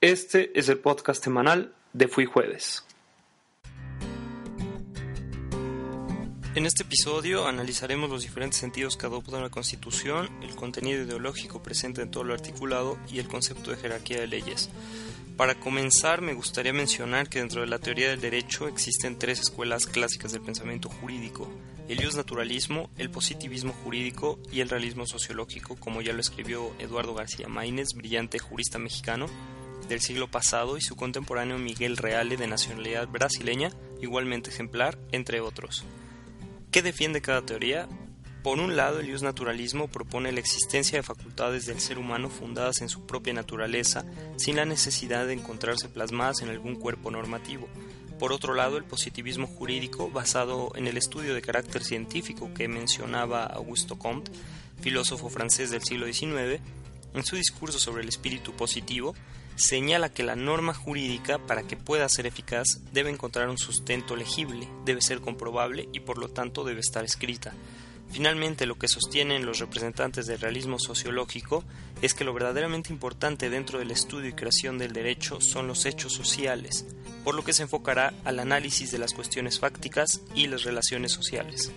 Este es el podcast semanal de Fui Jueves. En este episodio analizaremos los diferentes sentidos que adopta la Constitución, el contenido ideológico presente en todo lo articulado y el concepto de jerarquía de leyes. Para comenzar, me gustaría mencionar que dentro de la teoría del derecho existen tres escuelas clásicas del pensamiento jurídico, el naturalismo, el positivismo jurídico y el realismo sociológico, como ya lo escribió Eduardo García Maínez, brillante jurista mexicano del siglo pasado, y su contemporáneo Miguel Reale, de nacionalidad brasileña, igualmente ejemplar, entre otros. ¿Qué defiende cada teoría? Por un lado, el naturalismo propone la existencia de facultades del ser humano fundadas en su propia naturaleza, sin la necesidad de encontrarse plasmadas en algún cuerpo normativo. Por otro lado, el positivismo jurídico, basado en el estudio de carácter científico que mencionaba Augusto Comte, filósofo francés del siglo XIX, en su discurso sobre el espíritu positivo, señala que la norma jurídica, para que pueda ser eficaz, debe encontrar un sustento legible, debe ser comprobable y por lo tanto debe estar escrita. Finalmente, lo que sostienen los representantes del realismo sociológico es que lo verdaderamente importante dentro del estudio y creación del derecho son los hechos sociales, por lo que se enfocará al análisis de las cuestiones fácticas y las relaciones sociales.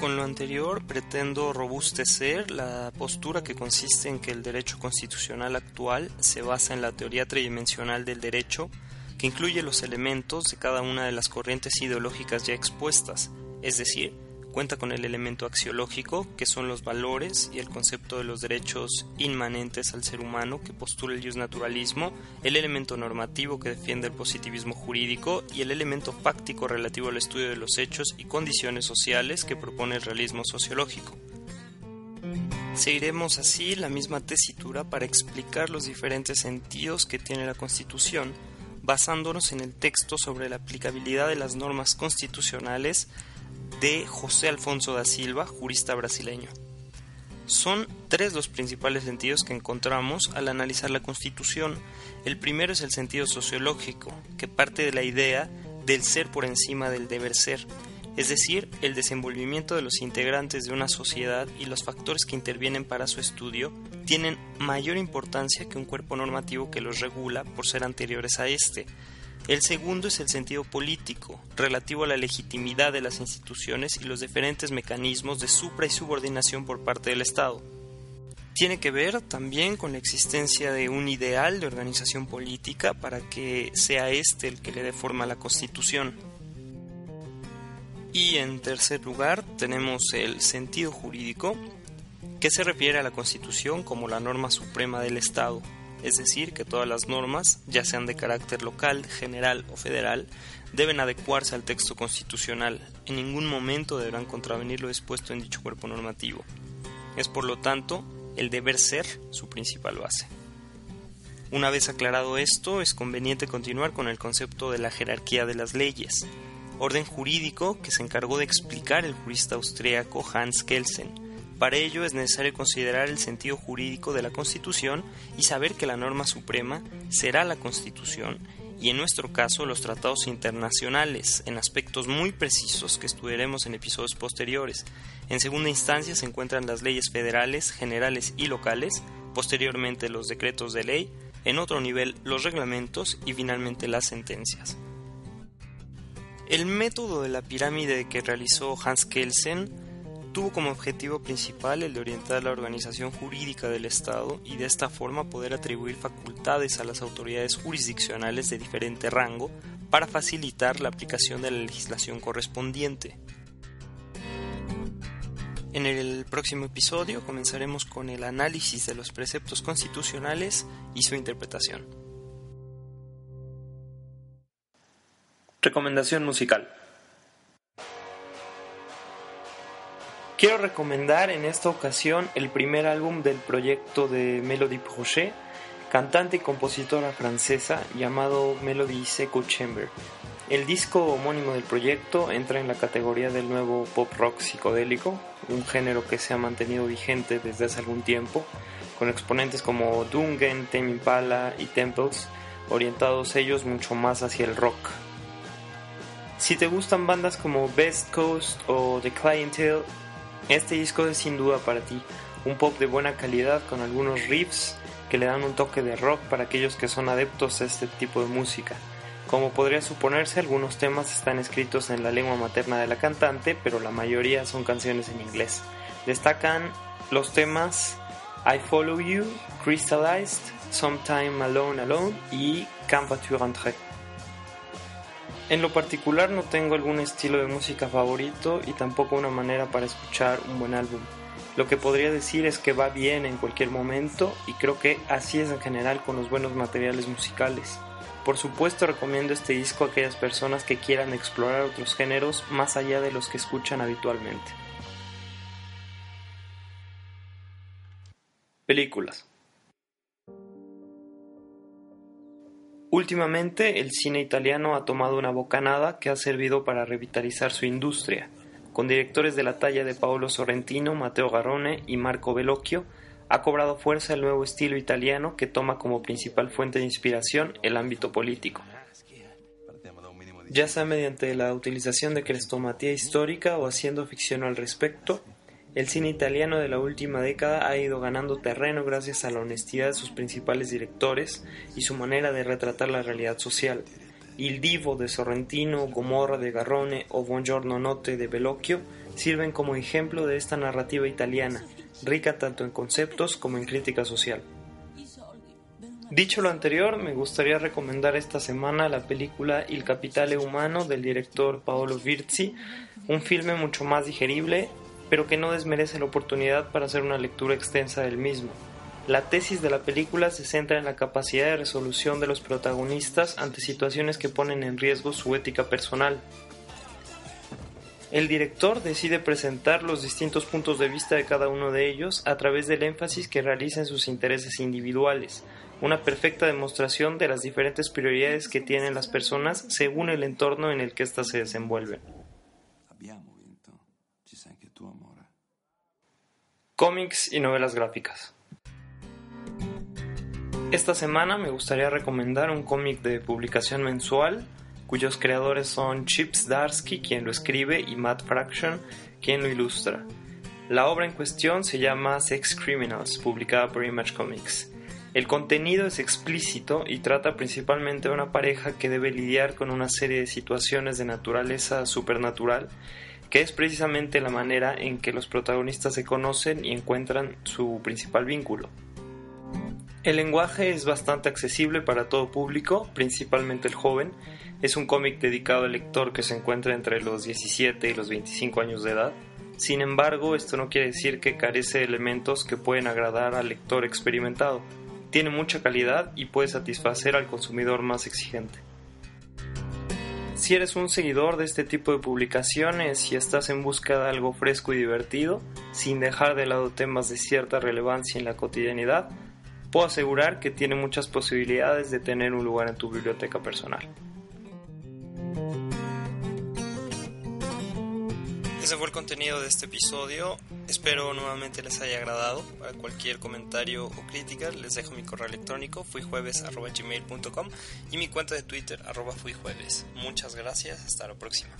Con lo anterior pretendo robustecer la postura que consiste en que el derecho constitucional actual se basa en la teoría tridimensional del derecho, que incluye los elementos de cada una de las corrientes ideológicas ya expuestas, es decir, cuenta con el elemento axiológico, que son los valores y el concepto de los derechos inmanentes al ser humano que postula el naturalismo, el elemento normativo que defiende el positivismo jurídico y el elemento fáctico relativo al estudio de los hechos y condiciones sociales que propone el realismo sociológico. Seguiremos así la misma tesitura para explicar los diferentes sentidos que tiene la Constitución, basándonos en el texto sobre la aplicabilidad de las normas constitucionales de José Alfonso da Silva, jurista brasileño. Son tres los principales sentidos que encontramos al analizar la Constitución. El primero es el sentido sociológico, que parte de la idea del ser por encima del deber ser, es decir, el desenvolvimiento de los integrantes de una sociedad y los factores que intervienen para su estudio tienen mayor importancia que un cuerpo normativo que los regula por ser anteriores a este. El segundo es el sentido político, relativo a la legitimidad de las instituciones y los diferentes mecanismos de supra y subordinación por parte del Estado. Tiene que ver también con la existencia de un ideal de organización política para que sea este el que le dé forma a la Constitución. Y en tercer lugar tenemos el sentido jurídico, que se refiere a la Constitución como la norma suprema del Estado, es decir, que todas las normas, ya sean de carácter local, general o federal, deben adecuarse al texto constitucional, en ningún momento deberán contravenir lo dispuesto en dicho cuerpo normativo. Es por lo tanto el deber ser su principal base. Una vez aclarado esto, es conveniente continuar con el concepto de la jerarquía de las leyes, orden jurídico que se encargó de explicar el jurista austríaco Hans Kelsen, para ello es necesario considerar el sentido jurídico de la Constitución y saber que la norma suprema será la Constitución y en nuestro caso los tratados internacionales en aspectos muy precisos que estudiaremos en episodios posteriores. En segunda instancia se encuentran las leyes federales, generales y locales, posteriormente los decretos de ley, en otro nivel los reglamentos y finalmente las sentencias. El método de la pirámide que realizó Hans Kelsen tuvo como objetivo principal el de orientar la organización jurídica del Estado y de esta forma poder atribuir facultades a las autoridades jurisdiccionales de diferente rango para facilitar la aplicación de la legislación correspondiente. En el próximo episodio comenzaremos con el análisis de los preceptos constitucionales y su interpretación. Recomendación musical. Quiero recomendar en esta ocasión el primer álbum del proyecto de Melody Projet, cantante y compositora francesa llamado Melody Seco Chamber. El disco homónimo del proyecto entra en la categoría del nuevo pop rock psicodélico, un género que se ha mantenido vigente desde hace algún tiempo, con exponentes como Dungen, Tame Impala y Temples, orientados ellos mucho más hacia el rock. Si te gustan bandas como Best Coast o The Clientele, este disco es sin duda para ti, un pop de buena calidad con algunos riffs que le dan un toque de rock para aquellos que son adeptos a este tipo de música. Como podría suponerse, algunos temas están escritos en la lengua materna de la cantante, pero la mayoría son canciones en inglés. Destacan los temas I Follow You, Crystallized, Sometime Alone Alone y Quand vas-tu rentrer. En lo particular no tengo algún estilo de música favorito y tampoco una manera para escuchar un buen álbum. Lo que podría decir es que va bien en cualquier momento y creo que así es en general con los buenos materiales musicales. Por supuesto recomiendo este disco a aquellas personas que quieran explorar otros géneros más allá de los que escuchan habitualmente. Películas. Últimamente el cine italiano ha tomado una bocanada que ha servido para revitalizar su industria, con directores de la talla de Paolo Sorrentino, Matteo Garrone y Marco Bellocchio, ha cobrado fuerza el nuevo estilo italiano que toma como principal fuente de inspiración el ámbito político. Ya sea mediante la utilización de crestomatía histórica o haciendo ficción al respecto, el cine italiano de la última década ha ido ganando terreno gracias a la honestidad de sus principales directores y su manera de retratar la realidad social. Il Divo de Sorrentino, Gomorra de Garrone o Buongiorno Notte de Bellocchio sirven como ejemplo de esta narrativa italiana, rica tanto en conceptos como en crítica social. Dicho lo anterior, me gustaría recomendar esta semana la película Il Capitale Humano del director Paolo Virzi, un filme mucho más digerible pero que no desmerece la oportunidad para hacer una lectura extensa del mismo. La tesis de la película se centra en la capacidad de resolución de los protagonistas ante situaciones que ponen en riesgo su ética personal. El director decide presentar los distintos puntos de vista de cada uno de ellos a través del énfasis que realiza en sus intereses individuales, una perfecta demostración de las diferentes prioridades que tienen las personas según el entorno en el que éstas se desenvuelven. Cómics y novelas gráficas. Esta semana me gustaría recomendar un cómic de publicación mensual cuyos creadores son Chips Darsky, quien lo escribe, y Matt Fraction, quien lo ilustra. La obra en cuestión se llama Sex Criminals, publicada por Image Comics. El contenido es explícito y trata principalmente de una pareja que debe lidiar con una serie de situaciones de naturaleza supernatural que es precisamente la manera en que los protagonistas se conocen y encuentran su principal vínculo. El lenguaje es bastante accesible para todo público, principalmente el joven. Es un cómic dedicado al lector que se encuentra entre los 17 y los 25 años de edad. Sin embargo, esto no quiere decir que carece de elementos que pueden agradar al lector experimentado. Tiene mucha calidad y puede satisfacer al consumidor más exigente. Si eres un seguidor de este tipo de publicaciones y estás en busca de algo fresco y divertido, sin dejar de lado temas de cierta relevancia en la cotidianidad, puedo asegurar que tiene muchas posibilidades de tener un lugar en tu biblioteca personal. Ese fue el contenido de este episodio. Espero nuevamente les haya agradado. Para cualquier comentario o crítica les dejo mi correo electrónico fuijueves.gmail.com y mi cuenta de Twitter arroba fuijueves. Muchas gracias. Hasta la próxima.